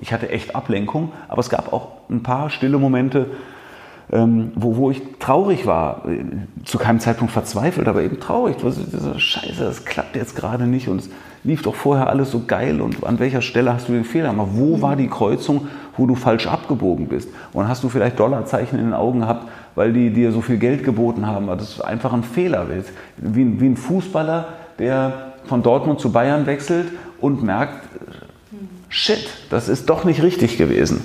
ich hatte echt Ablenkung, aber es gab auch ein paar stille Momente, ähm, wo, wo ich traurig war, äh, zu keinem Zeitpunkt verzweifelt, aber eben traurig. Was ist diese Scheiße, das klappt jetzt gerade nicht und es lief doch vorher alles so geil und an welcher Stelle hast du den Fehler gemacht? Wo war die Kreuzung, wo du falsch abgebogen bist? Und hast du vielleicht Dollarzeichen in den Augen gehabt, weil die dir so viel Geld geboten haben, das einfach ein Fehler ist. Wie, wie ein Fußballer, der von Dortmund zu Bayern wechselt und merkt, shit, das ist doch nicht richtig gewesen.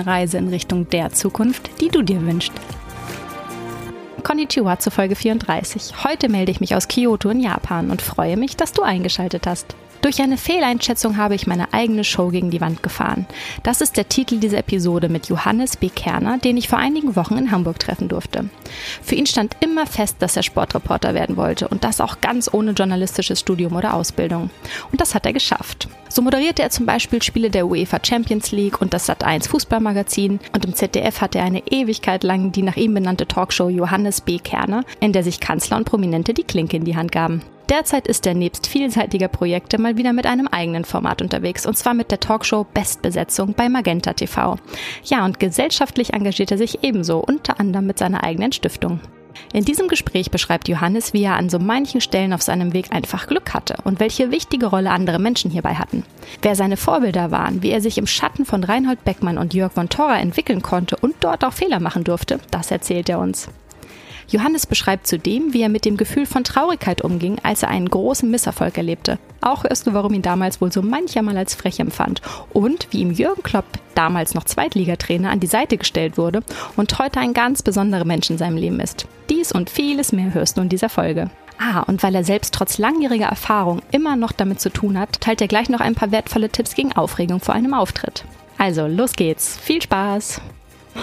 Reise in Richtung der Zukunft, die du dir wünschst. Konnichiwa zu Folge 34. Heute melde ich mich aus Kyoto in Japan und freue mich, dass du eingeschaltet hast. Durch eine Fehleinschätzung habe ich meine eigene Show gegen die Wand gefahren. Das ist der Titel dieser Episode mit Johannes B. Kerner, den ich vor einigen Wochen in Hamburg treffen durfte. Für ihn stand immer fest, dass er Sportreporter werden wollte und das auch ganz ohne journalistisches Studium oder Ausbildung. Und das hat er geschafft. So moderierte er zum Beispiel Spiele der UEFA Champions League und das Sat1 Fußballmagazin und im ZDF hatte er eine Ewigkeit lang die nach ihm benannte Talkshow Johannes B. Kerner, in der sich Kanzler und Prominente die Klinke in die Hand gaben. Derzeit ist er nebst vielseitiger Projekte mal wieder mit einem eigenen Format unterwegs und zwar mit der Talkshow Bestbesetzung bei Magenta TV. Ja, und gesellschaftlich engagiert er sich ebenso, unter anderem mit seiner eigenen Stiftung. In diesem Gespräch beschreibt Johannes, wie er an so manchen Stellen auf seinem Weg einfach Glück hatte und welche wichtige Rolle andere Menschen hierbei hatten. Wer seine Vorbilder waren, wie er sich im Schatten von Reinhold Beckmann und Jörg von Thora entwickeln konnte und dort auch Fehler machen durfte, das erzählt er uns. Johannes beschreibt zudem, wie er mit dem Gefühl von Traurigkeit umging, als er einen großen Misserfolg erlebte. Auch hörst du, warum ihn damals wohl so mancher mal als frech empfand und wie ihm Jürgen Klopp, damals noch Zweitligatrainer, an die Seite gestellt wurde und heute ein ganz besonderer Mensch in seinem Leben ist. Dies und vieles mehr hörst du in dieser Folge. Ah, und weil er selbst trotz langjähriger Erfahrung immer noch damit zu tun hat, teilt er gleich noch ein paar wertvolle Tipps gegen Aufregung vor einem Auftritt. Also, los geht's. Viel Spaß!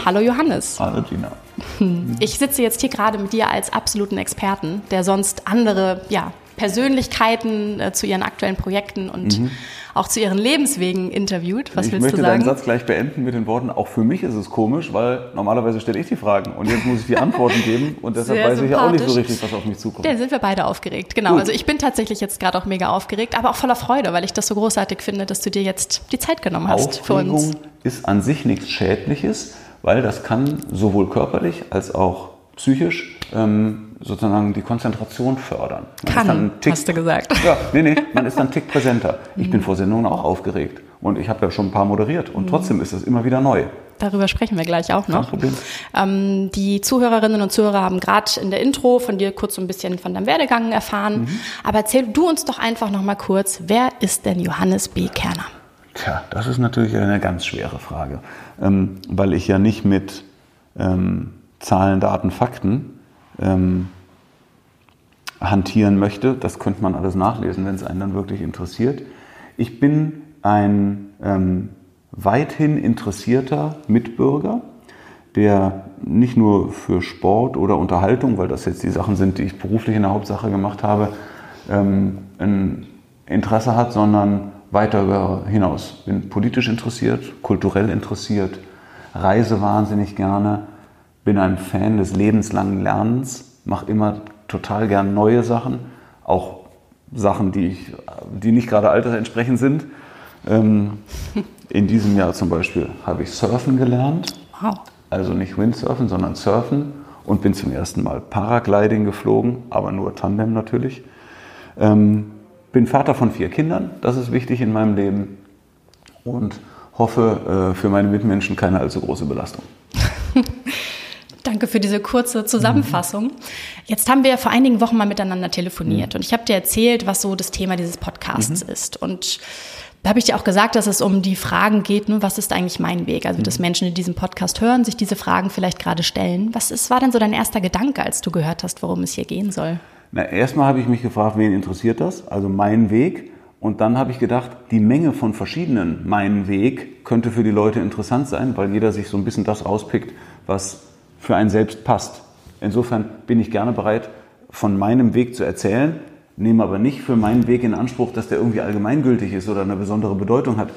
Hallo Johannes. Hallo Gina. Ich sitze jetzt hier gerade mit dir als absoluten Experten, der sonst andere ja, Persönlichkeiten äh, zu ihren aktuellen Projekten und mhm. auch zu ihren Lebenswegen interviewt. Was ich willst du sagen? Ich möchte deinen Satz gleich beenden mit den Worten, auch für mich ist es komisch, weil normalerweise stelle ich die Fragen und jetzt muss ich die Antworten geben und deshalb Sehr weiß ich ja auch nicht so richtig, was auf mich zukommt. Da sind wir beide aufgeregt, genau. Gut. Also ich bin tatsächlich jetzt gerade auch mega aufgeregt, aber auch voller Freude, weil ich das so großartig finde, dass du dir jetzt die Zeit genommen hast Aufregung für uns. ist an sich nichts Schädliches weil das kann sowohl körperlich als auch psychisch ähm, sozusagen die Konzentration fördern. Man kann, Tick, hast du gesagt. Ja, nee, nee, man ist dann Tick präsenter. Ich bin vor Sendungen auch aufgeregt und ich habe ja schon ein paar moderiert und mhm. trotzdem ist es immer wieder neu. Darüber sprechen wir gleich auch noch. Kein Problem. Ähm, die Zuhörerinnen und Zuhörer haben gerade in der Intro von dir kurz so ein bisschen von deinem Werdegang erfahren. Mhm. Aber erzähl du uns doch einfach noch mal kurz, wer ist denn Johannes B. Kerner? Tja, das ist natürlich eine ganz schwere Frage, ähm, weil ich ja nicht mit ähm, Zahlen, Daten, Fakten ähm, hantieren möchte. Das könnte man alles nachlesen, wenn es einen dann wirklich interessiert. Ich bin ein ähm, weithin interessierter Mitbürger, der nicht nur für Sport oder Unterhaltung, weil das jetzt die Sachen sind, die ich beruflich in der Hauptsache gemacht habe, ähm, ein Interesse hat, sondern weiter hinaus. Bin politisch interessiert, kulturell interessiert, reise wahnsinnig gerne, bin ein Fan des lebenslangen Lernens, mache immer total gern neue Sachen, auch Sachen, die, ich, die nicht gerade altersentsprechend sind. Ähm, in diesem Jahr zum Beispiel habe ich Surfen gelernt. Wow. Also nicht Windsurfen, sondern Surfen und bin zum ersten Mal Paragliding geflogen, aber nur Tandem natürlich. Ähm, bin Vater von vier Kindern, das ist wichtig in meinem Leben und hoffe äh, für meine Mitmenschen keine allzu große Belastung. Danke für diese kurze Zusammenfassung. Jetzt haben wir vor einigen Wochen mal miteinander telefoniert mhm. und ich habe dir erzählt, was so das Thema dieses Podcasts mhm. ist. Und da habe ich dir auch gesagt, dass es um die Fragen geht, ne, was ist eigentlich mein Weg? Also, dass mhm. Menschen, die diesen Podcast hören, sich diese Fragen vielleicht gerade stellen. Was ist, war denn so dein erster Gedanke, als du gehört hast, worum es hier gehen soll? Na, erstmal habe ich mich gefragt, wen interessiert das? Also mein Weg. Und dann habe ich gedacht, die Menge von verschiedenen Mein Weg könnte für die Leute interessant sein, weil jeder sich so ein bisschen das rauspickt, was für einen selbst passt. Insofern bin ich gerne bereit, von meinem Weg zu erzählen, nehme aber nicht für meinen Weg in Anspruch, dass der irgendwie allgemeingültig ist oder eine besondere Bedeutung hat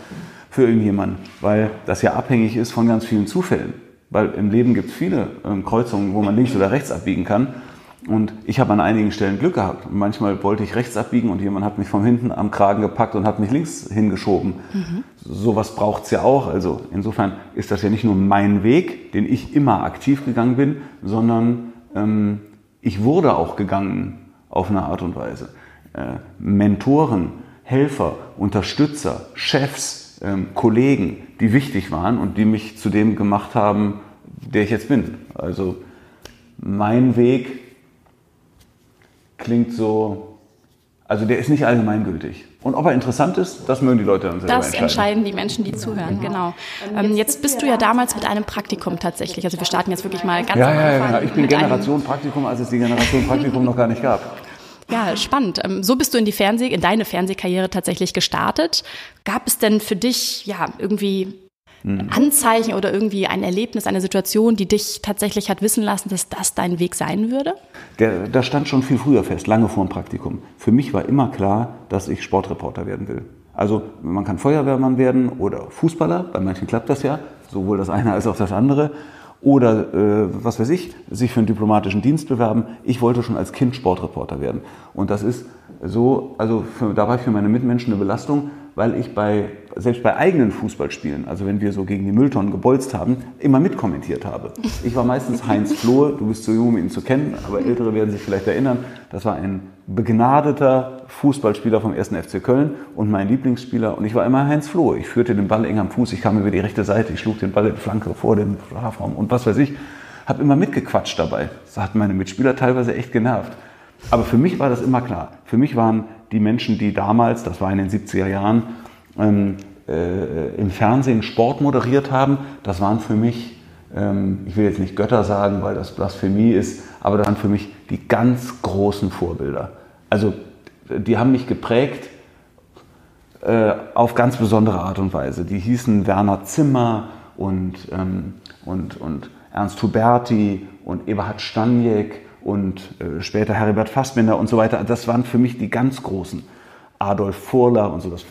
für irgendjemanden, weil das ja abhängig ist von ganz vielen Zufällen. Weil im Leben gibt es viele ähm, Kreuzungen, wo man links oder rechts abbiegen kann. Und ich habe an einigen Stellen Glück gehabt. Manchmal wollte ich rechts abbiegen und jemand hat mich von hinten am Kragen gepackt und hat mich links hingeschoben. Mhm. Sowas braucht es ja auch. Also insofern ist das ja nicht nur mein Weg, den ich immer aktiv gegangen bin, sondern ähm, ich wurde auch gegangen auf eine Art und Weise. Äh, Mentoren, Helfer, Unterstützer, Chefs, ähm, Kollegen, die wichtig waren und die mich zu dem gemacht haben, der ich jetzt bin. Also mein Weg klingt so, also der ist nicht allgemeingültig. Und ob er interessant ist, das mögen die Leute dann selber das entscheiden. Das entscheiden die Menschen, die zuhören, genau. genau. Ähm, jetzt bist du ja damals mit einem Praktikum tatsächlich. Also wir starten jetzt wirklich mal ganz ja, am Anfang. Ja, ja, ich bin Generation Praktikum, als es die Generation Praktikum noch gar nicht gab. Ja, spannend. Ähm, so bist du in die Fernseh, in deine Fernsehkarriere tatsächlich gestartet. Gab es denn für dich ja irgendwie hm. Anzeichen oder irgendwie ein Erlebnis, eine Situation, die dich tatsächlich hat wissen lassen, dass das dein Weg sein würde? Der, das stand schon viel früher fest, lange vor dem Praktikum. Für mich war immer klar, dass ich Sportreporter werden will. Also man kann Feuerwehrmann werden oder Fußballer, bei manchen klappt das ja, sowohl das eine als auch das andere. Oder äh, was weiß ich, sich für einen diplomatischen Dienst bewerben. Ich wollte schon als Kind Sportreporter werden. Und das ist so, also für, da war ich für meine Mitmenschen eine Belastung, weil ich bei, selbst bei eigenen Fußballspielen, also wenn wir so gegen die Mülltonnen gebolzt haben, immer mitkommentiert habe. Ich war meistens Heinz Flohe, du bist zu jung, um ihn zu kennen, aber Ältere werden sich vielleicht erinnern. Das war ein begnadeter Fußballspieler vom 1. FC Köln und mein Lieblingsspieler. Und ich war immer Heinz Flohe. Ich führte den Ball eng am Fuß, ich kam über die rechte Seite, ich schlug den Ball in die Flanke vor den Strafraum und was weiß ich. Habe immer mitgequatscht dabei. Das hat meine Mitspieler teilweise echt genervt. Aber für mich war das immer klar. Für mich waren die Menschen, die damals, das war in den 70er Jahren, ähm, äh, im Fernsehen Sport moderiert haben, das waren für mich, ähm, ich will jetzt nicht Götter sagen, weil das Blasphemie ist, aber das waren für mich die ganz großen Vorbilder. Also die haben mich geprägt äh, auf ganz besondere Art und Weise. Die hießen Werner Zimmer und, ähm, und, und Ernst Huberti und Eberhard Staniek und äh, später Heribert Fassbinder und so weiter. Das waren für mich die ganz großen. Adolf Furler und so. Das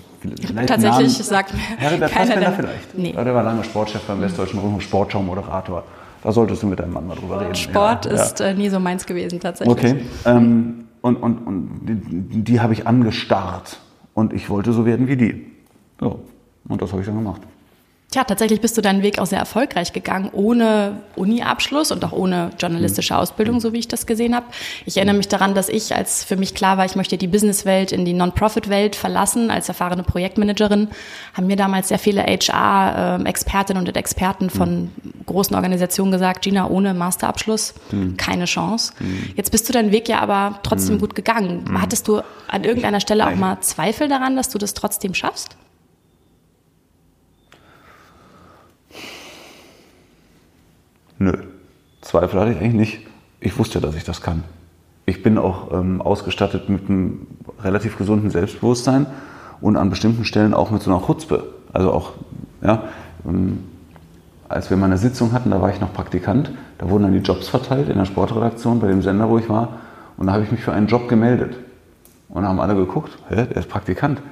Tatsächlich Namen. sagt mir Heribert Fassbinder vielleicht. Nee. Der war lange Sportchef beim Westdeutschen Rundfunk, Sportschau-Moderator. Da solltest du mit deinem Mann mal drüber reden. Sport ja, ist ja. Äh, nie so meins gewesen, tatsächlich. Okay. Ähm, und und, und die, die habe ich angestarrt. Und ich wollte so werden wie die. So. Und das habe ich dann gemacht. Tja, tatsächlich bist du deinen Weg auch sehr erfolgreich gegangen, ohne Uni-Abschluss und auch ohne journalistische mhm. Ausbildung, so wie ich das gesehen habe. Ich erinnere mich daran, dass ich, als für mich klar war, ich möchte die Businesswelt in die Non-Profit-Welt verlassen, als erfahrene Projektmanagerin, haben mir damals sehr viele HR-Expertinnen und Experten von mhm. großen Organisationen gesagt, Gina, ohne Masterabschluss mhm. keine Chance. Jetzt bist du deinen Weg ja aber trotzdem gut gegangen. Hattest du an irgendeiner Stelle auch mal Zweifel daran, dass du das trotzdem schaffst? Nö, Zweifel hatte ich eigentlich nicht. Ich wusste, dass ich das kann. Ich bin auch ähm, ausgestattet mit einem relativ gesunden Selbstbewusstsein und an bestimmten Stellen auch mit so einer Chutzpe. Also auch, ja, ähm, als wir mal eine Sitzung hatten, da war ich noch Praktikant, da wurden dann die Jobs verteilt in der Sportredaktion bei dem Sender, wo ich war. Und da habe ich mich für einen Job gemeldet. Und da haben alle geguckt, hä, der ist Praktikant.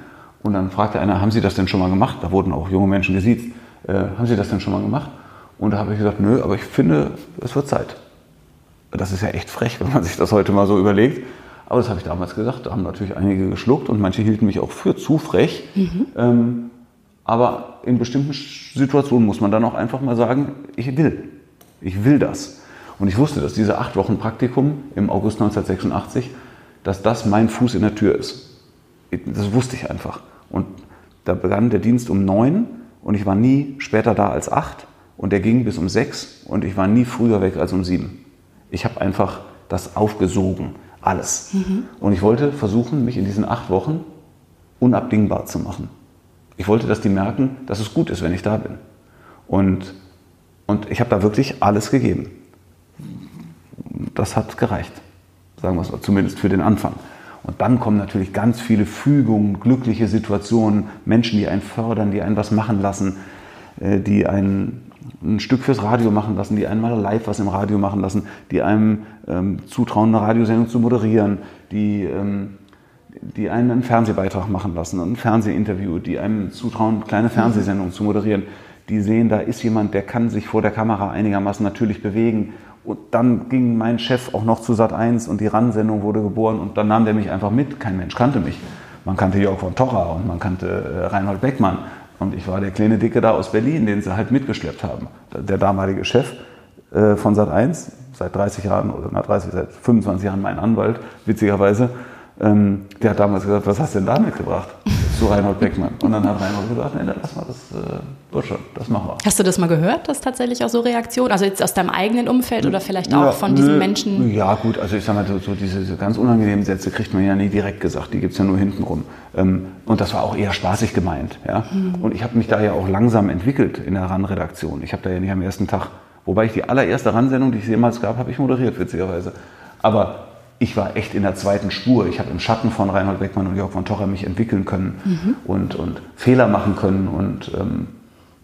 Und dann fragte einer, haben Sie das denn schon mal gemacht? Da wurden auch junge Menschen gesiezt. Äh, haben Sie das denn schon mal gemacht? Und da habe ich gesagt, nö, aber ich finde, es wird Zeit. Das ist ja echt frech, wenn man sich das heute mal so überlegt. Aber das habe ich damals gesagt. Da haben natürlich einige geschluckt und manche hielten mich auch für zu frech. Mhm. Ähm, aber in bestimmten Situationen muss man dann auch einfach mal sagen, ich will. Ich will das. Und ich wusste, dass diese acht Wochen Praktikum im August 1986, dass das mein Fuß in der Tür ist. Das wusste ich einfach. Und da begann der Dienst um neun und ich war nie später da als acht. Und der ging bis um sechs und ich war nie früher weg als um sieben. Ich habe einfach das aufgesogen, alles. Mhm. Und ich wollte versuchen, mich in diesen acht Wochen unabdingbar zu machen. Ich wollte, dass die merken, dass es gut ist, wenn ich da bin. Und, und ich habe da wirklich alles gegeben. Das hat gereicht. sagen wir es mal, zumindest für den Anfang. Und dann kommen natürlich ganz viele Fügungen, glückliche Situationen, Menschen, die einen fördern, die einen was machen lassen, äh, die einen ein Stück fürs Radio machen lassen, die einen mal live was im Radio machen lassen, die einem ähm, zutrauen, eine Radiosendung zu moderieren, die, ähm, die einen einen Fernsehbeitrag machen lassen, ein Fernsehinterview, die einem zutrauen, kleine Fernsehsendungen zu moderieren, die sehen, da ist jemand, der kann sich vor der Kamera einigermaßen natürlich bewegen. Und dann ging mein Chef auch noch zu Sat 1 und die RAN-Sendung wurde geboren und dann nahm der mich einfach mit. Kein Mensch kannte mich. Man kannte Jörg von Tocher und man kannte äh, Reinhold Beckmann. Und ich war der kleine Dicke da aus Berlin, den sie halt mitgeschleppt haben. Der damalige Chef äh, von Sat 1, seit 30 Jahren oder na 30, seit 25 Jahren mein Anwalt, witzigerweise, ähm, der hat damals gesagt, was hast du denn da mitgebracht? Zu Reinhold Beckmann. Und dann hat Reinhold gesagt, nee, lass mal, das äh, wird schon, das machen wir. Hast du das mal gehört, dass tatsächlich auch so Reaktionen, also jetzt aus deinem eigenen Umfeld oder vielleicht auch ja, von diesen nö, Menschen? Ja gut, also ich sag mal, so, so diese, diese, ganz unangenehmen Sätze kriegt man ja nie direkt gesagt, die gibt es ja nur hintenrum. Ähm, und das war auch eher spaßig gemeint. Ja? Mhm. Und ich habe mich da ja auch langsam entwickelt in der RAN-Redaktion. Ich habe da ja nicht am ersten Tag, wobei ich die allererste RAN-Sendung, die es jemals gab, habe ich moderiert, witzigerweise. Aber ich war echt in der zweiten Spur. Ich habe im Schatten von Reinhold Beckmann und Jörg von Tocher mich entwickeln können mhm. und, und Fehler machen können. Und, ähm,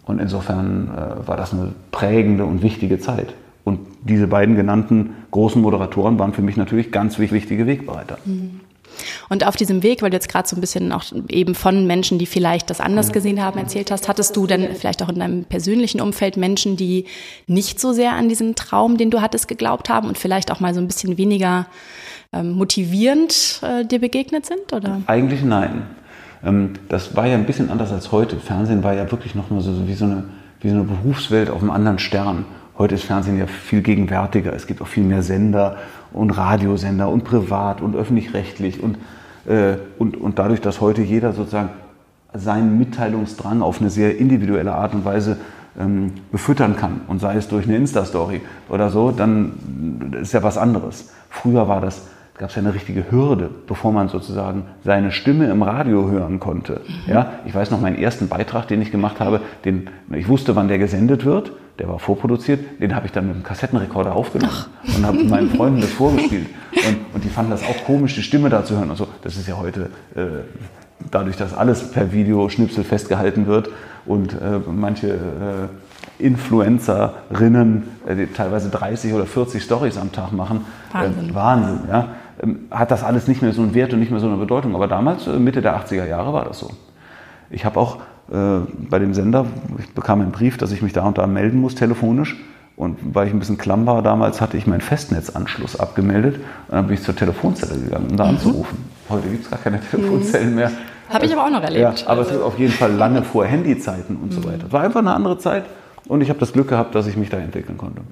und insofern äh, war das eine prägende und wichtige Zeit. Und diese beiden genannten großen Moderatoren waren für mich natürlich ganz wichtige Wegbereiter. Mhm. Und auf diesem Weg, weil du jetzt gerade so ein bisschen auch eben von Menschen, die vielleicht das anders gesehen haben, erzählt hast, hattest du dann vielleicht auch in deinem persönlichen Umfeld Menschen, die nicht so sehr an diesen Traum, den du hattest, geglaubt haben und vielleicht auch mal so ein bisschen weniger ähm, motivierend äh, dir begegnet sind? Oder? Eigentlich nein. Ähm, das war ja ein bisschen anders als heute. Fernsehen war ja wirklich noch mal so, so wie, so eine, wie so eine Berufswelt auf einem anderen Stern. Heute ist Fernsehen ja viel gegenwärtiger. Es gibt auch viel mehr Sender und Radiosender und privat und öffentlich-rechtlich und, äh, und, und dadurch, dass heute jeder sozusagen seinen Mitteilungsdrang auf eine sehr individuelle Art und Weise ähm, befüttern kann und sei es durch eine Insta-Story oder so, dann ist ja was anderes. Früher war das gab es ja eine richtige Hürde, bevor man sozusagen seine Stimme im Radio hören konnte. Mhm. Ja, ich weiß noch meinen ersten Beitrag, den ich gemacht habe, den, ich wusste, wann der gesendet wird, der war vorproduziert, den habe ich dann mit dem Kassettenrekorder aufgenommen Ach. und habe meinen Freunden das vorgespielt. Und, und, die fanden das auch komisch, die Stimme da zu hören. Und so. Das ist ja heute, äh, dadurch, dass alles per Videoschnipsel festgehalten wird und äh, manche äh, Influencerinnen, äh, die teilweise 30 oder 40 Stories am Tag machen. Wahnsinn. Äh, Wahnsinn, ja. Ähm, hat das alles nicht mehr so einen Wert und nicht mehr so eine Bedeutung. Aber damals, äh, Mitte der 80er Jahre, war das so. Ich habe auch bei dem Sender, ich bekam einen Brief, dass ich mich da und da melden muss, telefonisch. Und weil ich ein bisschen klamm war damals, hatte ich meinen Festnetzanschluss abgemeldet. Und dann bin ich zur Telefonzelle gegangen, um da mhm. anzurufen. Heute gibt es gar keine Telefonzellen mehr. Habe ich aber auch noch erlebt. Ja, aber es ist auf jeden Fall lange vor Handyzeiten und so mhm. weiter. Es war einfach eine andere Zeit und ich habe das Glück gehabt, dass ich mich da entwickeln konnte.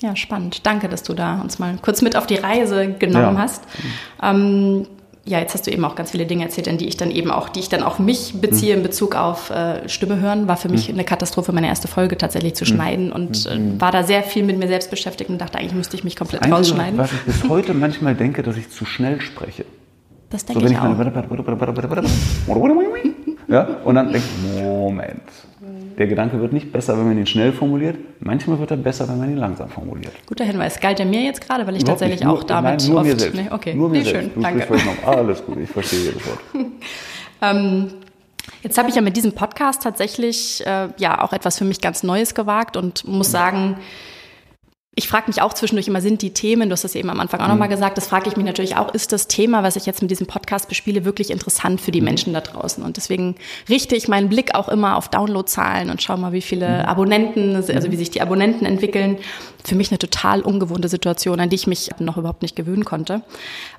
Ja, spannend. Danke, dass du da uns mal kurz mit auf die Reise genommen ja. hast. Ähm, ja, jetzt hast du eben auch ganz viele Dinge erzählt, an die ich dann eben auch, die ich dann auf mich beziehe in Bezug auf äh, Stimme hören. War für mich mhm. eine Katastrophe, meine erste Folge tatsächlich zu mhm. schneiden und äh, mhm. war da sehr viel mit mir selbst beschäftigt und dachte, eigentlich müsste ich mich komplett Einzige, rausschneiden. Was ich bis heute manchmal denke, dass ich zu schnell spreche. Das denke so, ich, ich auch. ja, und dann denke ich, Moment. Der Gedanke wird nicht besser, wenn man ihn schnell formuliert. Manchmal wird er besser, wenn man ihn langsam formuliert. Guter Hinweis. Galt er mir jetzt gerade, weil ich Überhaupt tatsächlich nur, auch damit nein, nur oft... Mir selbst. Nee, okay, nur mir nee, selbst. schön, du danke. Noch. Alles gut, ich verstehe jedes Wort. ähm, jetzt habe ich ja mit diesem Podcast tatsächlich äh, ja auch etwas für mich ganz Neues gewagt und muss sagen... Ich frage mich auch zwischendurch immer, sind die Themen, du hast das eben am Anfang auch mhm. nochmal gesagt, das frage ich mich natürlich auch, ist das Thema, was ich jetzt mit diesem Podcast bespiele, wirklich interessant für die mhm. Menschen da draußen? Und deswegen richte ich meinen Blick auch immer auf Downloadzahlen und schaue mal, wie viele mhm. Abonnenten, also wie sich die Abonnenten entwickeln für mich eine total ungewohnte Situation, an die ich mich noch überhaupt nicht gewöhnen konnte.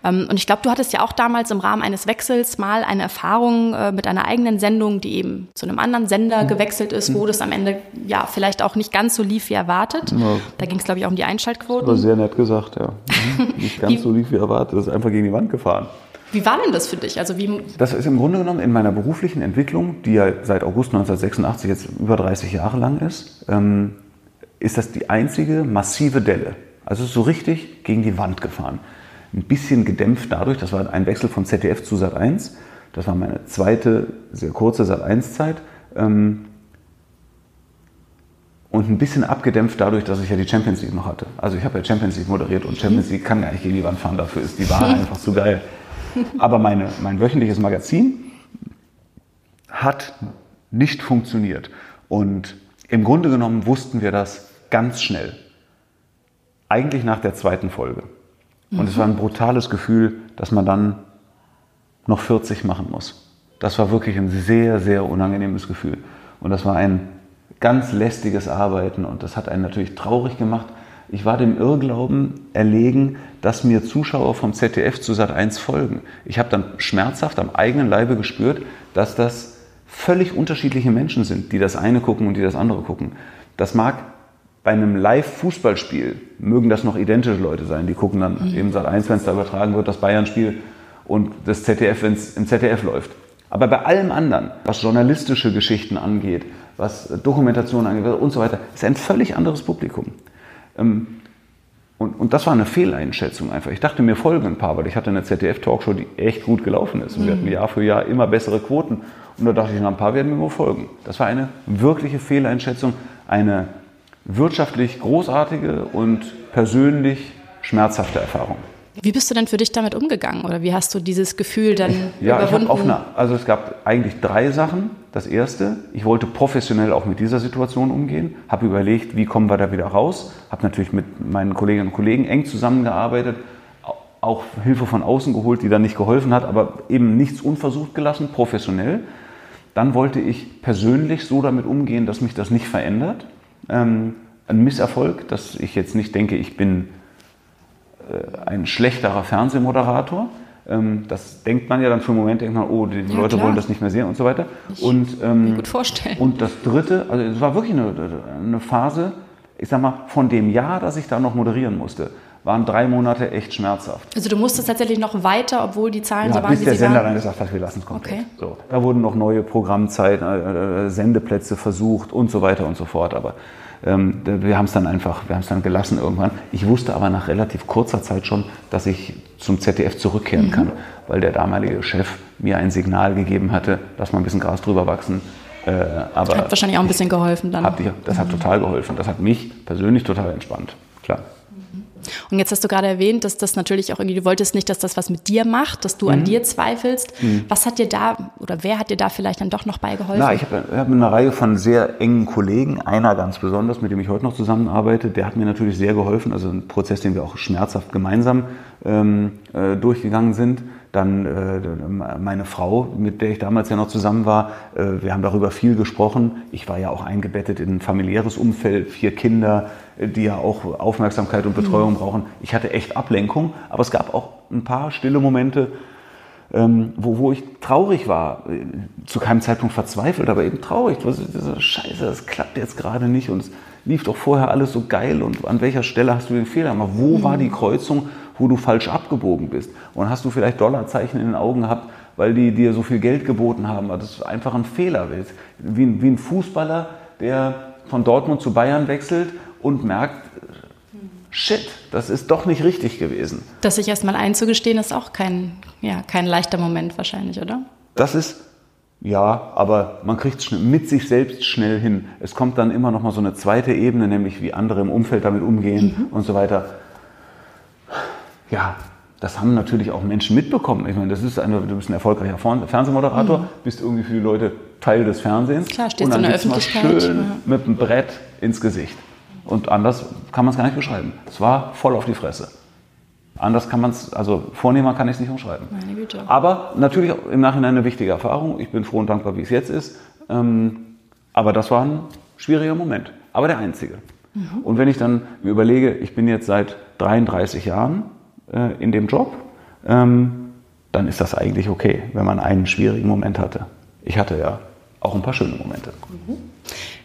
Ähm, und ich glaube, du hattest ja auch damals im Rahmen eines Wechsels mal eine Erfahrung äh, mit einer eigenen Sendung, die eben zu einem anderen Sender mhm. gewechselt ist, wo mhm. das am Ende ja vielleicht auch nicht ganz so lief wie erwartet. Da ging es, glaube ich, auch um die Einschaltquoten. Das war sehr nett gesagt, ja. Mhm. Nicht ganz so lief wie erwartet, das ist einfach gegen die Wand gefahren. Wie war denn das für dich? Also wie das ist im Grunde genommen in meiner beruflichen Entwicklung, die ja seit August 1986 jetzt über 30 Jahre lang ist, ähm, ist das die einzige massive Delle. Also so richtig gegen die Wand gefahren. Ein bisschen gedämpft dadurch, das war ein Wechsel von ZDF zu Sat 1. Das war meine zweite, sehr kurze Sat 1-Zeit. Ähm, und ein bisschen abgedämpft dadurch, dass ich ja die Champions League noch hatte. Also ich habe ja Champions League moderiert und Champions League kann gar nicht gegen die Wand fahren, dafür ist die Wahl einfach zu geil. Aber meine, mein wöchentliches Magazin hat nicht funktioniert. Und im Grunde genommen wussten wir das ganz schnell. Eigentlich nach der zweiten Folge. Und es war ein brutales Gefühl, dass man dann noch 40 machen muss. Das war wirklich ein sehr, sehr unangenehmes Gefühl. Und das war ein ganz lästiges Arbeiten und das hat einen natürlich traurig gemacht. Ich war dem Irrglauben erlegen, dass mir Zuschauer vom ZDF zu Sat1 folgen. Ich habe dann schmerzhaft am eigenen Leibe gespürt, dass das völlig unterschiedliche Menschen sind, die das eine gucken und die das andere gucken. Das mag bei einem Live-Fußballspiel, mögen das noch identische Leute sein, die gucken dann mhm. eben Sat1, wenn es da übertragen wird, das Bayern-Spiel und das ZDF, wenn es im ZDF läuft. Aber bei allem anderen, was journalistische Geschichten angeht, was Dokumentation angeht und so weiter, ist ein völlig anderes Publikum. Ähm, und, und das war eine Fehleinschätzung einfach. Ich dachte, mir folgen ein paar, weil ich hatte eine ZDF-Talkshow, die echt gut gelaufen ist. Und wir hatten mhm. Jahr für Jahr immer bessere Quoten. Und da dachte ich, ein paar werden mir nur folgen. Das war eine wirkliche Fehleinschätzung, eine wirtschaftlich großartige und persönlich schmerzhafte Erfahrung. Wie bist du denn für dich damit umgegangen oder wie hast du dieses Gefühl dann ja, überwunden? Ich offene, also es gab eigentlich drei Sachen. Das erste, ich wollte professionell auch mit dieser Situation umgehen, habe überlegt, wie kommen wir da wieder raus, habe natürlich mit meinen Kolleginnen und Kollegen eng zusammengearbeitet, auch Hilfe von außen geholt, die dann nicht geholfen hat, aber eben nichts unversucht gelassen, professionell. Dann wollte ich persönlich so damit umgehen, dass mich das nicht verändert. Ähm, ein Misserfolg, dass ich jetzt nicht denke, ich bin äh, ein schlechterer Fernsehmoderator. Ähm, das denkt man ja dann für einen Moment, denkt man, oh, die ja, Leute klar. wollen das nicht mehr sehen und so weiter. Ich und, ähm, mir gut vorstellen. Und das Dritte, also es war wirklich eine, eine Phase, ich sag mal, von dem Jahr, dass ich da noch moderieren musste, waren drei Monate echt schmerzhaft. Also du musstest tatsächlich noch weiter, obwohl die Zahlen ja, so waren, bis der Sender waren? dann gesagt hat, wir lassen es komplett. Okay. So, da wurden noch neue Programmzeiten, äh, äh, Sendeplätze versucht und so weiter und so fort. Aber ähm, wir haben es dann einfach, wir haben es dann gelassen irgendwann. Ich wusste aber nach relativ kurzer Zeit schon, dass ich zum ZDF zurückkehren mhm. kann, weil der damalige Chef mir ein Signal gegeben hatte, lass mal ein bisschen Gras drüber wachsen. Äh, aber hat wahrscheinlich auch ein bisschen geholfen dann. Hat, das mhm. hat total geholfen. Das hat mich persönlich total entspannt, klar. Und jetzt hast du gerade erwähnt, dass das natürlich auch irgendwie, du wolltest nicht, dass das was mit dir macht, dass du mhm. an dir zweifelst. Mhm. Was hat dir da oder wer hat dir da vielleicht dann doch noch beigeholfen? Na, ich habe hab eine Reihe von sehr engen Kollegen, einer ganz besonders, mit dem ich heute noch zusammenarbeite, der hat mir natürlich sehr geholfen. Also ein Prozess, den wir auch schmerzhaft gemeinsam ähm, äh, durchgegangen sind. Dann äh, meine Frau, mit der ich damals ja noch zusammen war, äh, wir haben darüber viel gesprochen. Ich war ja auch eingebettet in ein familiäres Umfeld, vier Kinder, die ja auch Aufmerksamkeit und Betreuung mhm. brauchen. Ich hatte echt Ablenkung, aber es gab auch ein paar stille Momente, ähm, wo, wo ich traurig war, äh, zu keinem Zeitpunkt verzweifelt, aber eben traurig. Was ist diese Scheiße, das klappt jetzt gerade nicht und es lief doch vorher alles so geil und an welcher Stelle hast du den Fehler gemacht? Wo mhm. war die Kreuzung, wo du falsch abgebogen bist? Und hast du vielleicht Dollarzeichen in den Augen gehabt, weil die dir so viel Geld geboten haben, weil das einfach ein Fehler ist. Wie, wie ein Fußballer, der von Dortmund zu Bayern wechselt und merkt, shit, das ist doch nicht richtig gewesen. Das sich erstmal einzugestehen, ist auch kein, ja, kein leichter Moment wahrscheinlich, oder? Das ist, ja, aber man kriegt es mit sich selbst schnell hin. Es kommt dann immer noch mal so eine zweite Ebene, nämlich wie andere im Umfeld damit umgehen mhm. und so weiter. Ja, das haben natürlich auch Menschen mitbekommen. Ich meine, das ist eine, du bist ein erfolgreicher Fernsehmoderator, mhm. bist irgendwie für die Leute Teil des Fernsehens. Klar, und dann so eine Öffentlichkeit. Schön ja. mit dem Brett ins Gesicht. Und anders kann man es gar nicht beschreiben. Es war voll auf die Fresse. Anders kann man es, also vornehmer kann ich es nicht umschreiben. Meine Güte. Aber natürlich im Nachhinein eine wichtige Erfahrung. Ich bin froh und dankbar, wie es jetzt ist. Ähm, aber das war ein schwieriger Moment. Aber der einzige. Mhm. Und wenn ich dann mir überlege, ich bin jetzt seit 33 Jahren äh, in dem Job, ähm, dann ist das eigentlich okay, wenn man einen schwierigen Moment hatte. Ich hatte ja auch ein paar schöne Momente. Mhm.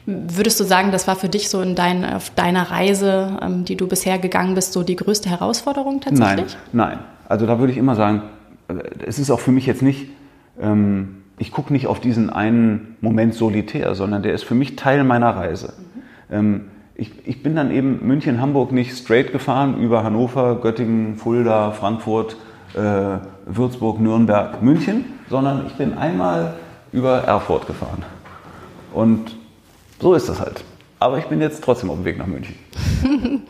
Würdest du sagen, das war für dich so in dein, auf deiner Reise, ähm, die du bisher gegangen bist, so die größte Herausforderung tatsächlich? Nein, nein. Also da würde ich immer sagen, es ist auch für mich jetzt nicht, ähm, ich gucke nicht auf diesen einen Moment solitär, sondern der ist für mich Teil meiner Reise. Mhm. Ähm, ich, ich bin dann eben München, Hamburg nicht straight gefahren über Hannover, Göttingen, Fulda, Frankfurt, äh, Würzburg, Nürnberg, München, sondern ich bin einmal über Erfurt gefahren. Und so ist das halt. Aber ich bin jetzt trotzdem auf dem Weg nach München.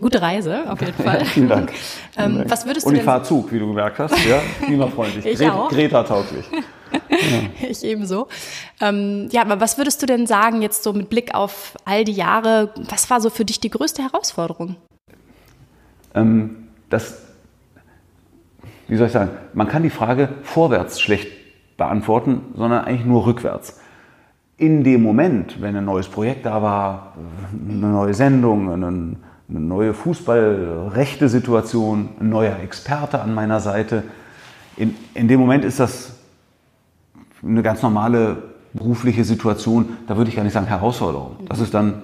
Gute Reise, auf jeden Fall. Vielen Dank. ähm, was würdest Und du ich fahre Zug, wie du gemerkt hast. Ja, klimafreundlich. Ich Gre auch. Greta tauglich. Ich ebenso. Ähm, ja, aber was würdest du denn sagen, jetzt so mit Blick auf all die Jahre, was war so für dich die größte Herausforderung? Ähm, das, wie soll ich sagen, man kann die Frage vorwärts schlecht beantworten, sondern eigentlich nur rückwärts. In dem Moment, wenn ein neues Projekt da war, eine neue Sendung, eine, neue fußballrechte Situation, ein neuer Experte an meiner Seite, in, in dem Moment ist das eine ganz normale berufliche Situation, da würde ich gar nicht sagen Herausforderung. Das ist dann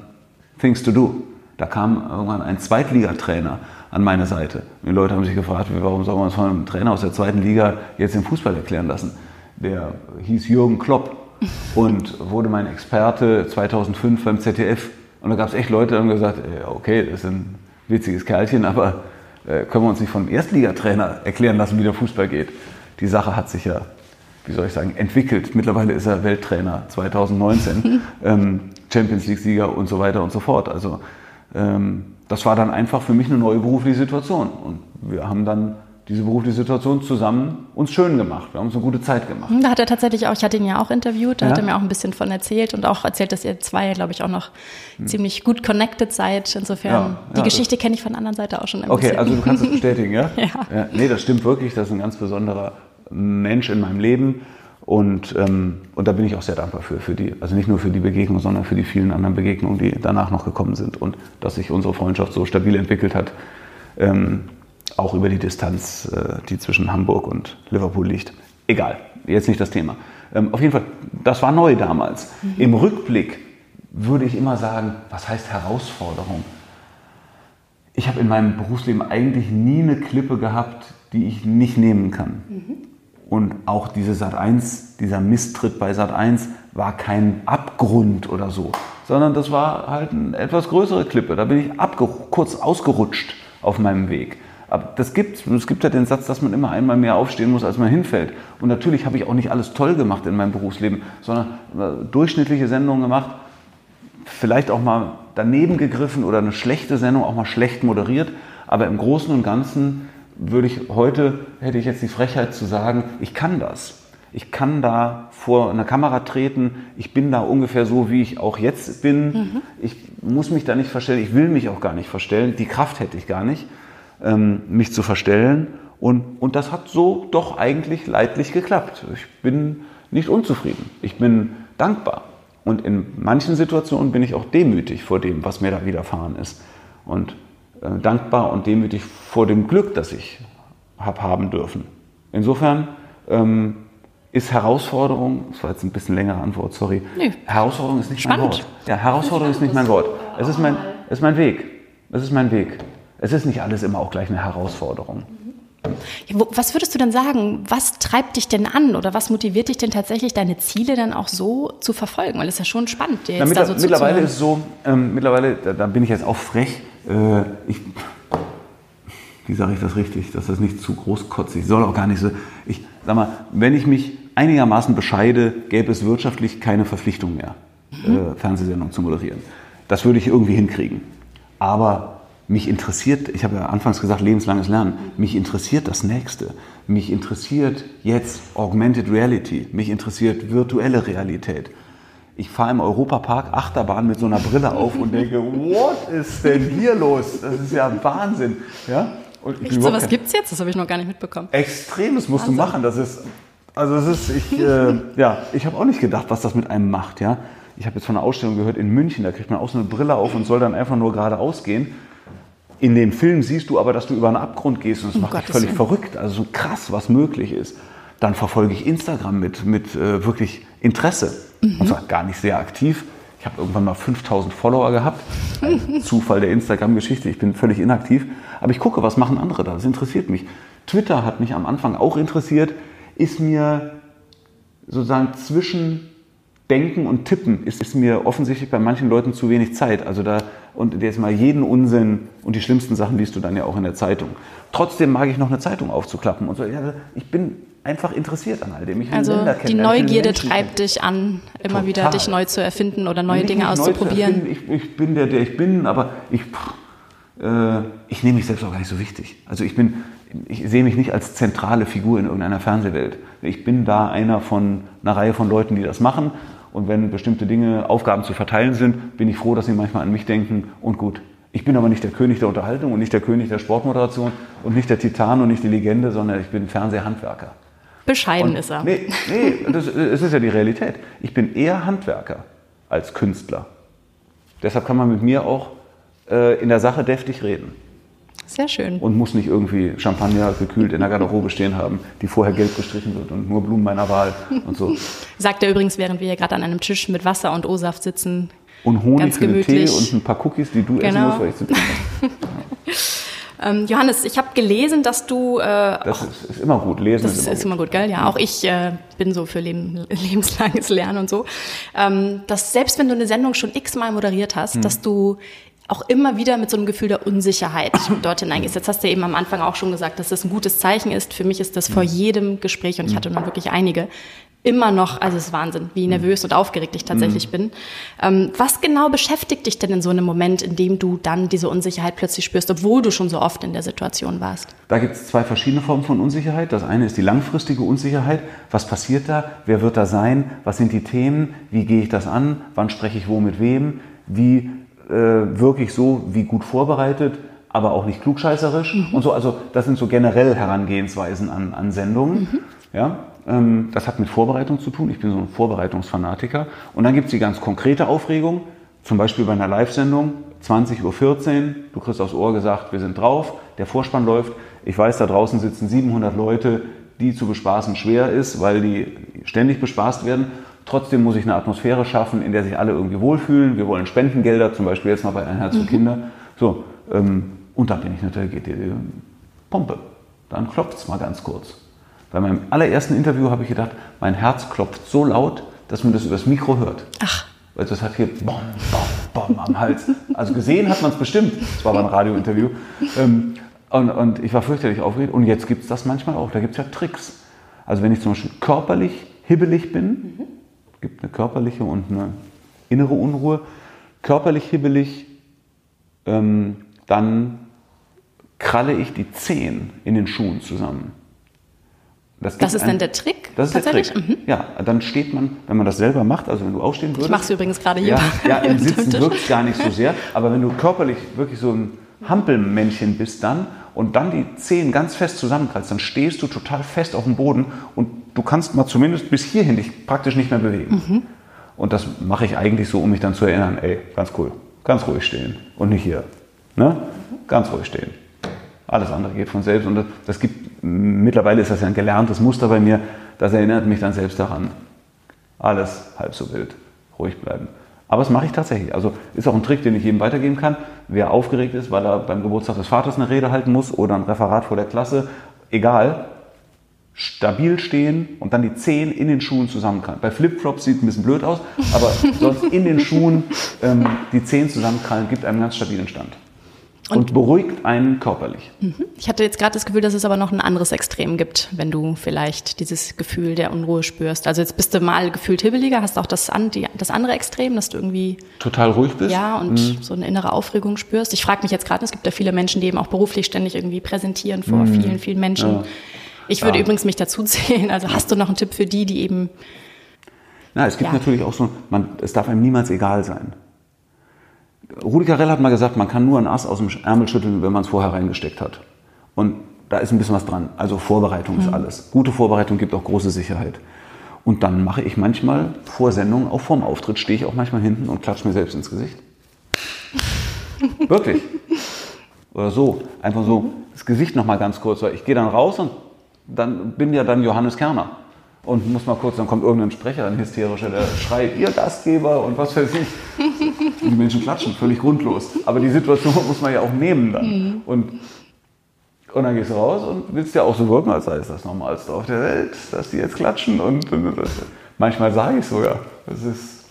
Things to do. Da kam irgendwann ein Zweitligatrainer an meine Seite. Die Leute haben sich gefragt, warum soll man uns von einem Trainer aus der zweiten Liga jetzt den Fußball erklären lassen? Der hieß Jürgen Klopp und wurde mein Experte 2005 beim ZDF. Und da gab es echt Leute, die haben gesagt, äh, okay, das ist ein witziges Kerlchen, aber äh, können wir uns nicht vom Erstligatrainer erklären lassen, wie der Fußball geht? Die Sache hat sich ja wie soll ich sagen, entwickelt. Mittlerweile ist er Welttrainer 2019, ähm, Champions League-Sieger und so weiter und so fort. Also ähm, das war dann einfach für mich eine neue berufliche Situation. Und wir haben dann diese berufliche Situation zusammen uns schön gemacht. Wir haben uns eine gute Zeit gemacht. Da hat er tatsächlich auch, ich hatte ihn ja auch interviewt, da Ja. hat er mir auch ein bisschen von erzählt und auch erzählt, dass ihr zwei, glaube ich, auch noch ziemlich gut connected seid. Insofern, Hm. Ja, die ja, Geschichte kenne ich von der anderen Seite auch schon ein Okay, bisschen. also du kannst es bestätigen, ja? Ja. Nee, das stimmt wirklich. Das ist ein ganz besonderer Mensch in meinem Leben. Und, ähm, und da bin ich auch sehr dankbar für, für die, also nicht nur für die Begegnung, sondern für die vielen anderen Begegnungen, die danach noch gekommen sind und dass sich unsere Freundschaft so stabil entwickelt hat, ähm, auch über die Distanz, äh, die zwischen Hamburg und Liverpool liegt. Egal, jetzt nicht das Thema. Ähm, auf jeden Fall, das war neu damals. Im Rückblick würde ich immer sagen, was heißt Herausforderung? ich habe in meinem Berufsleben eigentlich nie eine Klippe gehabt, die ich nicht nehmen kann. Und auch diese Sat 1, dieser Misstritt bei Sat 1 war kein Abgrund oder so, sondern das war halt eine etwas größere Klippe. Da bin ich kurz ausgerutscht auf meinem Weg. Aber das gibt es gibt ja den Satz, dass man immer einmal mehr aufstehen muss, als man hinfällt. Und natürlich habe ich auch nicht alles toll gemacht in meinem Berufsleben, sondern äh, durchschnittliche Sendungen gemacht, vielleicht auch mal daneben gegriffen oder eine schlechte Sendung auch mal schlecht moderiert. Aber im Großen und Ganzen würde ich heute, hätte ich jetzt die Frechheit zu sagen, ich kann das. Ich kann da vor einer Kamera treten. Ich bin da ungefähr so, wie ich auch jetzt bin. Ich muss mich da nicht verstellen. Ich will mich auch gar nicht verstellen. Die Kraft hätte ich gar nicht, ähm, mich zu verstellen. Und, und das hat so doch eigentlich leidlich geklappt. Ich bin nicht unzufrieden. Ich bin dankbar. Und in manchen Situationen bin ich auch demütig vor dem, was mir da widerfahren ist. Und äh, dankbar und demütig vor dem Glück, das ich habe haben dürfen. Insofern ähm, ist Herausforderung, das war jetzt ein bisschen längere Antwort, sorry. Nö. Herausforderung ist nicht mein Spannend. Wort. Ja, Herausforderung ist nicht mein Wort. Es ist mein, es ist mein Weg. Es ist mein Weg. Es ist nicht alles immer auch gleich eine Herausforderung. Was würdest du denn sagen? Was treibt dich denn an oder was motiviert dich denn tatsächlich, deine Ziele dann auch so zu verfolgen? Weil es ist ja schon spannend, dir Na, jetzt da so mittlerweile ist es so, ähm, mittlerweile, da, da bin ich jetzt auch frech. Äh, ich, wie sage ich das richtig, dass das nicht zu großkotzig soll auch gar nicht so. Ich sag mal, wenn ich mich einigermaßen bescheide, gäbe es wirtschaftlich keine Verpflichtung mehr, äh, Fernsehsendungen zu moderieren. Das würde ich irgendwie hinkriegen. Aber mich interessiert, ich habe ja anfangs gesagt, lebenslanges Lernen, mich interessiert das Nächste. Mich interessiert jetzt Augmented Reality, mich interessiert virtuelle Realität. Ich fahre im Europapark Achterbahn mit so einer Brille auf und denke, what ist denn hier los? Das ist ja Wahnsinn. Ja? Und Echt, überhaupt sowas kein- gibt's jetzt? Das habe ich noch gar nicht mitbekommen. Extremes musst du machen. Das ist, also es ist, ich, äh, ja, ich habe auch nicht gedacht, was das mit einem macht. Ja, ich habe jetzt von einer Ausstellung gehört in München. Da kriegt man auch so eine Brille auf und soll dann einfach nur geradeaus gehen. In dem Film siehst du aber, dass du über einen Abgrund gehst und das macht dich Gottes völlig Willen. verrückt. Also so krass, was möglich ist. Dann verfolge ich Instagram mit, mit äh, wirklich Interesse. Und zwar gar nicht sehr aktiv. Ich habe irgendwann mal 5000 Follower gehabt. Zufall der Instagram-Geschichte. Ich bin völlig inaktiv. Aber ich gucke, was machen andere da. Das interessiert mich. Twitter hat mich am Anfang auch interessiert. Ist mir sozusagen zwischen Denken und Tippen ist, ist mir offensichtlich bei manchen Leuten zu wenig Zeit. Also da, und jetzt mal jeden Unsinn und die schlimmsten Sachen liest du dann ja auch in der Zeitung. Trotzdem mag ich noch eine Zeitung aufzuklappen und so. Ja, ich bin einfach interessiert an all dem. Ich Also die Neugierde treibt dich an, immer wieder Total. dich neu zu erfinden oder neue Nicht Dinge zu auszuprobieren. Ich, ich bin der, der ich bin, aber ich, äh, ich nehme mich selbst auch gar nicht so wichtig. Also ich bin, ich sehe mich nicht als zentrale Figur in irgendeiner Fernsehwelt. Ich bin da einer von einer Reihe von Leuten, die das machen. Und wenn bestimmte Dinge, Aufgaben zu verteilen sind, bin ich froh, dass sie manchmal an mich denken und gut. Ich bin aber nicht der König der Unterhaltung und nicht der König der Sportmoderation und nicht der Titan und nicht die Legende, sondern ich bin Fernsehhandwerker. Bescheiden Und- ist er. Nee, nee das, es ist ja die Realität. Ich bin eher Handwerker als Künstler. Deshalb kann man mit mir auch äh, in der Sache deftig reden Sehr schön. und muss nicht irgendwie Champagner gekühlt in der Garderobe stehen haben, die vorher gelb gestrichen wird und nur Blumen meiner Wahl und so. Sagt er übrigens, während wir hier gerade an einem Tisch mit Wasser und O-Saft sitzen. Und Honig Ganz für den Tee und ein paar Cookies, die du essen Genau. musst, weil ich zu tun habe. Ähm, Johannes, ich habe gelesen, dass du, äh, Das ist, ist immer gut. Lesen das ist immer ist gut. immer gut, gell? Ja, auch ich äh, bin so für Leben, lebenslanges Lernen und so. Ähm, dass selbst wenn du eine Sendung schon x-mal moderiert hast, Hm. dass du auch immer wieder mit so einem Gefühl der Unsicherheit dort hineingehst. Jetzt hast du ja eben am Anfang auch schon gesagt, dass das ein gutes Zeichen ist. Für mich ist das vor jedem Gespräch, und ich hatte nun wirklich einige, immer noch, also es ist Wahnsinn, wie nervös und aufgeregt ich tatsächlich bin. Ähm, was genau beschäftigt dich denn in so einem Moment, in dem du dann diese Unsicherheit plötzlich spürst, obwohl du schon so oft in der Situation warst? Da gibt es zwei verschiedene Formen von Unsicherheit. Das eine ist die langfristige Unsicherheit. Was passiert da? Wer wird da sein? Was sind die Themen? Wie gehe ich das an? Wann spreche ich wo mit wem? Wie äh, wirke ich so wie gut vorbereitet, aber auch nicht klugscheißerisch und so. Also das sind so generell Herangehensweisen an, an Sendungen. Ja, ähm, das hat mit Vorbereitung zu tun. Ich bin so ein Vorbereitungsfanatiker. Und dann gibt es die ganz konkrete Aufregung. Zum Beispiel bei einer Live-Sendung, 20.14 Uhr, du kriegst aufs Ohr gesagt, wir sind drauf, der Vorspann läuft. Ich weiß, da draußen sitzen 700 Leute, die zu bespaßen schwer ist, weil die ständig bespaßt werden. Trotzdem muss ich eine Atmosphäre schaffen, in der sich alle irgendwie wohlfühlen. Wir wollen Spendengelder, zum Beispiel jetzt mal bei Ein Herz für Kinder. So, ähm, und dann bin ich natürlich, geht die äh, Pompe. Dann klopft es mal ganz kurz. Bei meinem allerersten Interview habe ich gedacht, mein Herz klopft so laut, dass man das übers Mikro hört. Ach, Also das hat hier bom, bom, bom am Hals. Also gesehen hat man es bestimmt. Das war aber ein Radiointerview. Ähm, und, und ich war fürchterlich aufgeregt. Und jetzt gibt es das manchmal auch. Da gibt es ja Tricks. Also wenn ich zum Beispiel körperlich hibbelig bin, gibt eine körperliche und eine innere Unruhe. Körperlich hibbelig, ähm, dann kralle ich die Zehen in den Schuhen zusammen. das gibt ist ein- dann der Trick? das ist der tatsächlich? Trick. Ja, dann steht man, wenn man das selber macht, also wenn du aufstehen würdest. Ich mache es übrigens gerade hier. Ja, ja im Sitzen wirkt es gar nicht so sehr, aber wenn du körperlich wirklich so ein Hampelmännchen bist dann und dann die Zehen ganz fest zusammenkrallst, dann stehst du total fest auf dem Boden und du kannst mal zumindest bis hierhin dich praktisch nicht mehr bewegen. Mhm. Und das mache ich eigentlich so, um mich dann zu erinnern, ey, ganz cool, ganz ruhig stehen und nicht hier. Ne? Ganz ruhig stehen. Alles andere geht von selbst und das, das gibt, mittlerweile ist das ja ein gelerntes Muster bei mir, das erinnert mich dann selbst daran. Alles halb so wild, ruhig bleiben. Aber das mache ich tatsächlich. Also ist auch ein Trick, den ich jedem weitergeben kann. Wer aufgeregt ist, weil er beim Geburtstag des Vaters eine Rede halten muss oder ein Referat vor der Klasse, egal, stabil stehen und dann die Zehen in den Schuhen zusammenkrallen. Bei Flipflops sieht ein bisschen blöd aus, aber sonst in den Schuhen ähm, die Zehen zusammenkrallen, gibt einen ganz stabilen Stand. Und, beruhigt einen körperlich. Ich hatte jetzt gerade das Gefühl, dass es aber noch ein anderes Extrem gibt, wenn du vielleicht dieses Gefühl der Unruhe spürst. Also jetzt bist du mal gefühlt hibbeliger, hast auch das, an, die, das andere Extrem, dass du irgendwie Total ruhig bist. ja und so eine innere Aufregung spürst. Ich frage mich jetzt gerade, es gibt ja viele Menschen, die eben auch beruflich ständig irgendwie präsentieren vor vielen, vielen Menschen. Ja. Ich würde Ja. übrigens mich dazu zählen. Also hast du noch einen Tipp für die, die eben Na, es gibt Ja. natürlich auch so, man, es darf einem niemals egal sein. Rudi Carell hat mal gesagt, man kann nur ein Ass aus dem Ärmel schütteln, wenn man es vorher reingesteckt hat. Und da ist ein bisschen was dran. Also Vorbereitung ist alles. Gute Vorbereitung gibt auch große Sicherheit. Und dann mache ich manchmal vor Sendungen, auch vorm Auftritt, stehe ich auch manchmal hinten und klatsche mir selbst ins Gesicht. Wirklich. Oder so. Einfach so das Gesicht nochmal ganz kurz. Weil ich gehe dann raus und dann bin ja dann Johannes Kerner. Und muss mal kurz, dann kommt irgendein Sprecher, ein hysterischer, der schreit, ihr Gastgeber und was weiß ich. Und die Menschen klatschen, völlig grundlos. Aber die Situation muss man ja auch nehmen dann. Und, und dann gehst du raus und willst ja auch so wirken, als sei es das Normalste auf der Welt, dass die jetzt klatschen. Und, und, und manchmal sage ich sogar, es ist,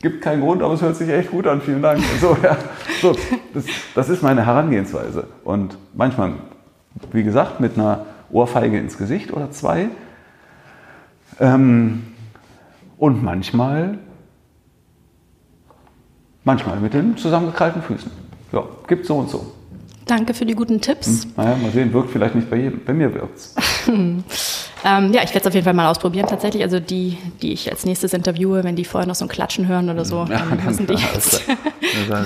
gibt keinen Grund, aber es hört sich echt gut an, vielen Dank. Und so, ja. so, das, das ist meine Herangehensweise. Und manchmal, wie gesagt, mit einer Ohrfeige ins Gesicht oder zwei. Ähm, und manchmal, manchmal mit den zusammengekrallten Füßen. Ja, gibt so und so. Danke für die guten Tipps. Hm, naja, mal sehen, wirkt vielleicht nicht bei jedem. Bei mir wirkt's. ähm, ja, ich werde es auf jeden Fall mal ausprobieren tatsächlich. Also die, die ich als nächstes interviewe, wenn die vorher noch so ein Klatschen hören oder so, ja, dann wissen die jetzt,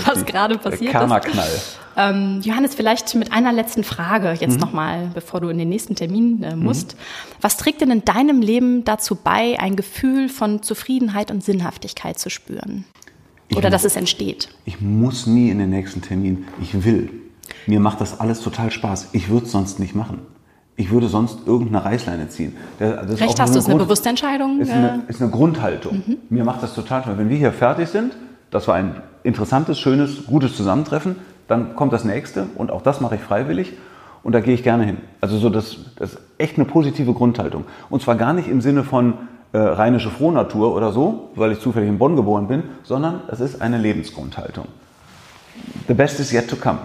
was gerade passiert Kernerknall. ist. Ähm, Johannes, vielleicht mit einer letzten Frage jetzt mhm. nochmal, bevor du in den nächsten Termin äh, musst. Mhm. Was trägt denn in deinem Leben dazu bei, ein Gefühl von Zufriedenheit und Sinnhaftigkeit zu spüren? Oder dass es entsteht? Ich muss nie in den nächsten Termin. Ich will. Mir macht das alles total Spaß. Ich würde es sonst nicht machen. Ich würde sonst irgendeine Reißleine ziehen. Das Recht hast du, ist eine bewusste Entscheidung. Ist eine, ist eine Grundhaltung. Mhm. Mir macht das total Spaß. Wenn wir hier fertig sind, das war ein interessantes, schönes, gutes Zusammentreffen, dann kommt das nächste und auch das mache ich freiwillig und da gehe ich gerne hin. Also so das, das ist echt eine positive Grundhaltung. Und zwar gar nicht im Sinne von äh, rheinische Frohnatur oder so, weil ich zufällig in Bonn geboren bin, sondern es ist eine Lebensgrundhaltung. The best is yet to come.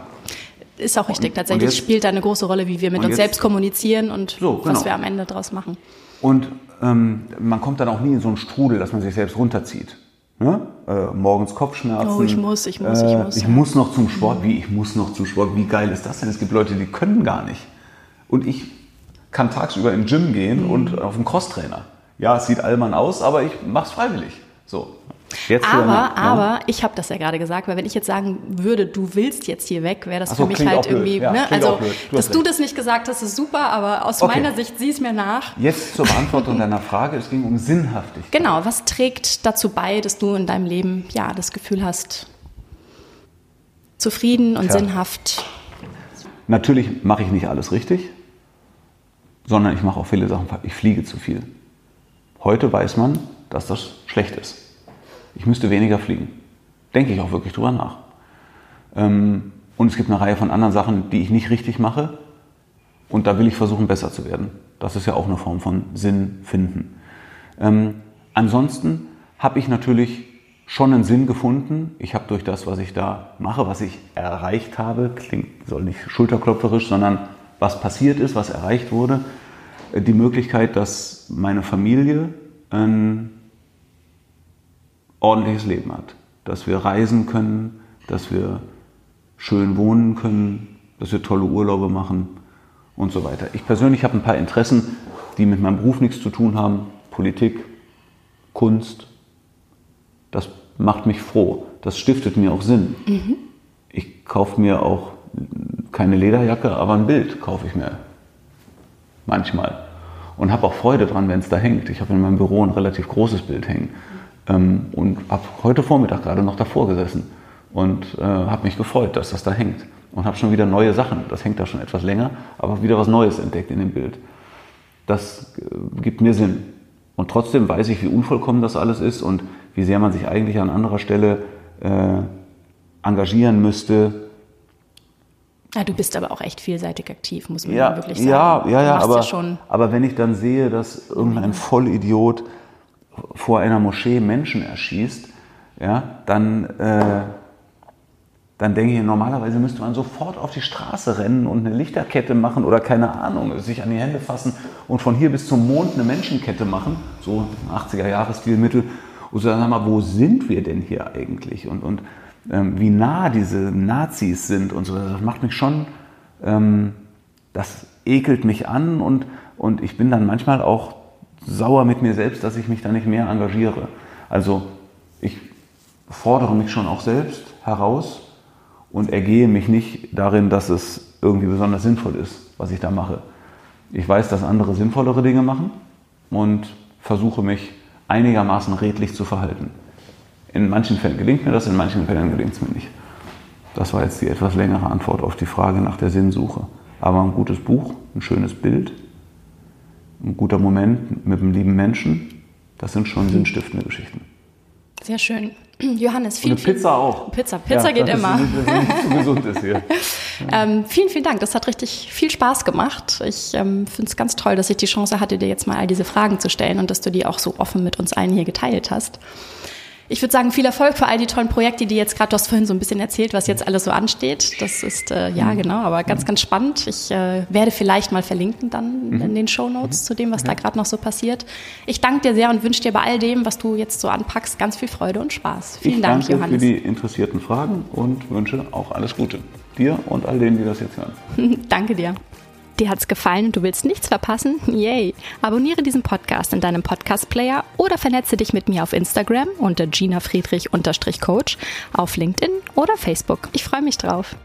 Ist auch richtig, tatsächlich. Es spielt da eine große Rolle, wie wir mit uns jetzt, selbst kommunizieren und so, genau. was wir am Ende daraus machen. Und ähm, man kommt dann auch nie in so einen Strudel, dass man sich selbst runterzieht. Ne? Äh, morgens Kopfschmerzen. Oh, ich muss, ich muss, ich muss. Äh, ich muss noch zum Sport. Wie, ich muss noch zum Sport. Wie geil ist das denn? Es gibt Leute, die können gar nicht. Und ich kann tagsüber im Gym gehen mhm. und auf dem Crosstrainer. Ja, es sieht allmann aus, aber ich mache es freiwillig. So. Jetzt aber, ja. aber ich habe das ja gerade gesagt, weil wenn ich jetzt sagen würde, du willst jetzt hier weg, wäre das so, für mich halt irgendwie, ja, ne? also du dass du das nicht gesagt hast, ist super, aber aus okay. meiner Sicht sieh es mir nach. Jetzt zur Beantwortung deiner Frage, es ging um Sinnhaftigkeit. Genau, was trägt dazu bei, dass du in deinem Leben ja das Gefühl hast, zufrieden und ja. sinnhaft? Natürlich mache ich nicht alles richtig, sondern ich mache auch viele Sachen, ich fliege zu viel. Heute weiß man, dass das schlecht ist. Ich müsste weniger fliegen. Denke ich auch wirklich drüber nach. Ähm, und es gibt eine Reihe von anderen Sachen, die ich nicht richtig mache. Und da will ich versuchen, besser zu werden. Das ist ja auch eine Form von Sinn finden. Ähm, ansonsten habe ich natürlich schon einen Sinn gefunden. Ich habe durch das, was ich da mache, was ich erreicht habe, klingt, soll nicht schulterklopferisch, sondern was passiert ist, was erreicht wurde, die Möglichkeit, dass meine Familie ein ordentliches Leben hat. Dass wir reisen können, dass wir schön wohnen können, dass wir tolle Urlaube machen und so weiter. Ich persönlich habe ein paar Interessen, die mit meinem Beruf nichts zu tun haben. Politik, Kunst. Das macht mich froh. Das stiftet mir auch Sinn. Mhm. Ich kaufe mir auch keine Lederjacke, aber ein Bild kaufe ich mir manchmal. Und habe auch Freude dran, wenn es da hängt. Ich habe in meinem Büro ein relativ großes Bild hängen. Ähm, und habe heute Vormittag gerade noch davor gesessen und äh, habe mich gefreut, dass das da hängt. Und habe schon wieder neue Sachen, das hängt da schon etwas länger, aber wieder was Neues entdeckt in dem Bild. Das äh, gibt mir Sinn. Und trotzdem weiß ich, wie unvollkommen das alles ist und wie sehr man sich eigentlich an anderer Stelle äh, engagieren müsste. Ja, du bist aber auch echt vielseitig aktiv, muss man ja, wirklich sagen. Ja, ja, ja, aber, ja aber wenn ich dann sehe, dass irgendein Vollidiot vor einer Moschee Menschen erschießt, ja, dann, äh, dann denke ich, normalerweise müsste man sofort auf die Straße rennen und eine Lichterkette machen oder keine Ahnung, sich an die Hände fassen und von hier bis zum Mond eine Menschenkette machen, so 80er-Jahres-Stilmittel, und sagen, mal, wo sind wir denn hier eigentlich? Und, und wie nah diese Nazis sind und so, das macht mich schon, ähm, das ekelt mich an und, und ich bin dann manchmal auch sauer mit mir selbst, dass ich mich da nicht mehr engagiere. Also ich fordere mich schon auch selbst heraus und ergehe mich nicht darin, dass es irgendwie besonders sinnvoll ist, was ich da mache. Ich weiß, dass andere sinnvollere Dinge machen und versuche mich einigermaßen redlich zu verhalten. In manchen Fällen gelingt mir das, in manchen Fällen gelingt es mir nicht. Das war jetzt die etwas längere Antwort auf die Frage nach der Sinnsuche. Aber ein gutes Buch, ein schönes Bild, ein guter Moment mit einem lieben Menschen, das sind schon sinnstiftende Geschichten. Sehr schön. Johannes, vielen, Und eine Pizza auch. Pizza, Pizza ja, geht immer. Ist, zu gesund ist hier. ähm, vielen, vielen Dank. Das hat richtig viel Spaß gemacht. Ich ähm, finde es ganz toll, dass ich die Chance hatte, dir jetzt mal all diese Fragen zu stellen und dass du die auch so offen mit uns allen hier geteilt hast. Ich würde sagen, viel Erfolg für all die tollen Projekte, die jetzt gerade, du hast vorhin so ein bisschen erzählt, was jetzt alles so ansteht. Das ist, äh, ja, mhm. genau, aber ganz, ganz spannend. Ich äh, werde vielleicht mal verlinken dann mhm. in den Show Notes mhm. zu dem, was da gerade noch so passiert. Ich danke dir sehr und wünsche dir bei all dem, was du jetzt so anpackst, ganz viel Freude und Spaß. Vielen ich Dank, danke Johannes. für die interessierten Fragen und wünsche auch alles Gute. Dir und all denen, die das jetzt hören. danke dir. Dir hat's gefallen und du willst nichts verpassen? Yay! Abonniere diesen Podcast in deinem Podcast-Player oder vernetze dich mit mir auf Instagram unter Gina Friedrich-Coach, auf LinkedIn oder Facebook. Ich freue mich drauf.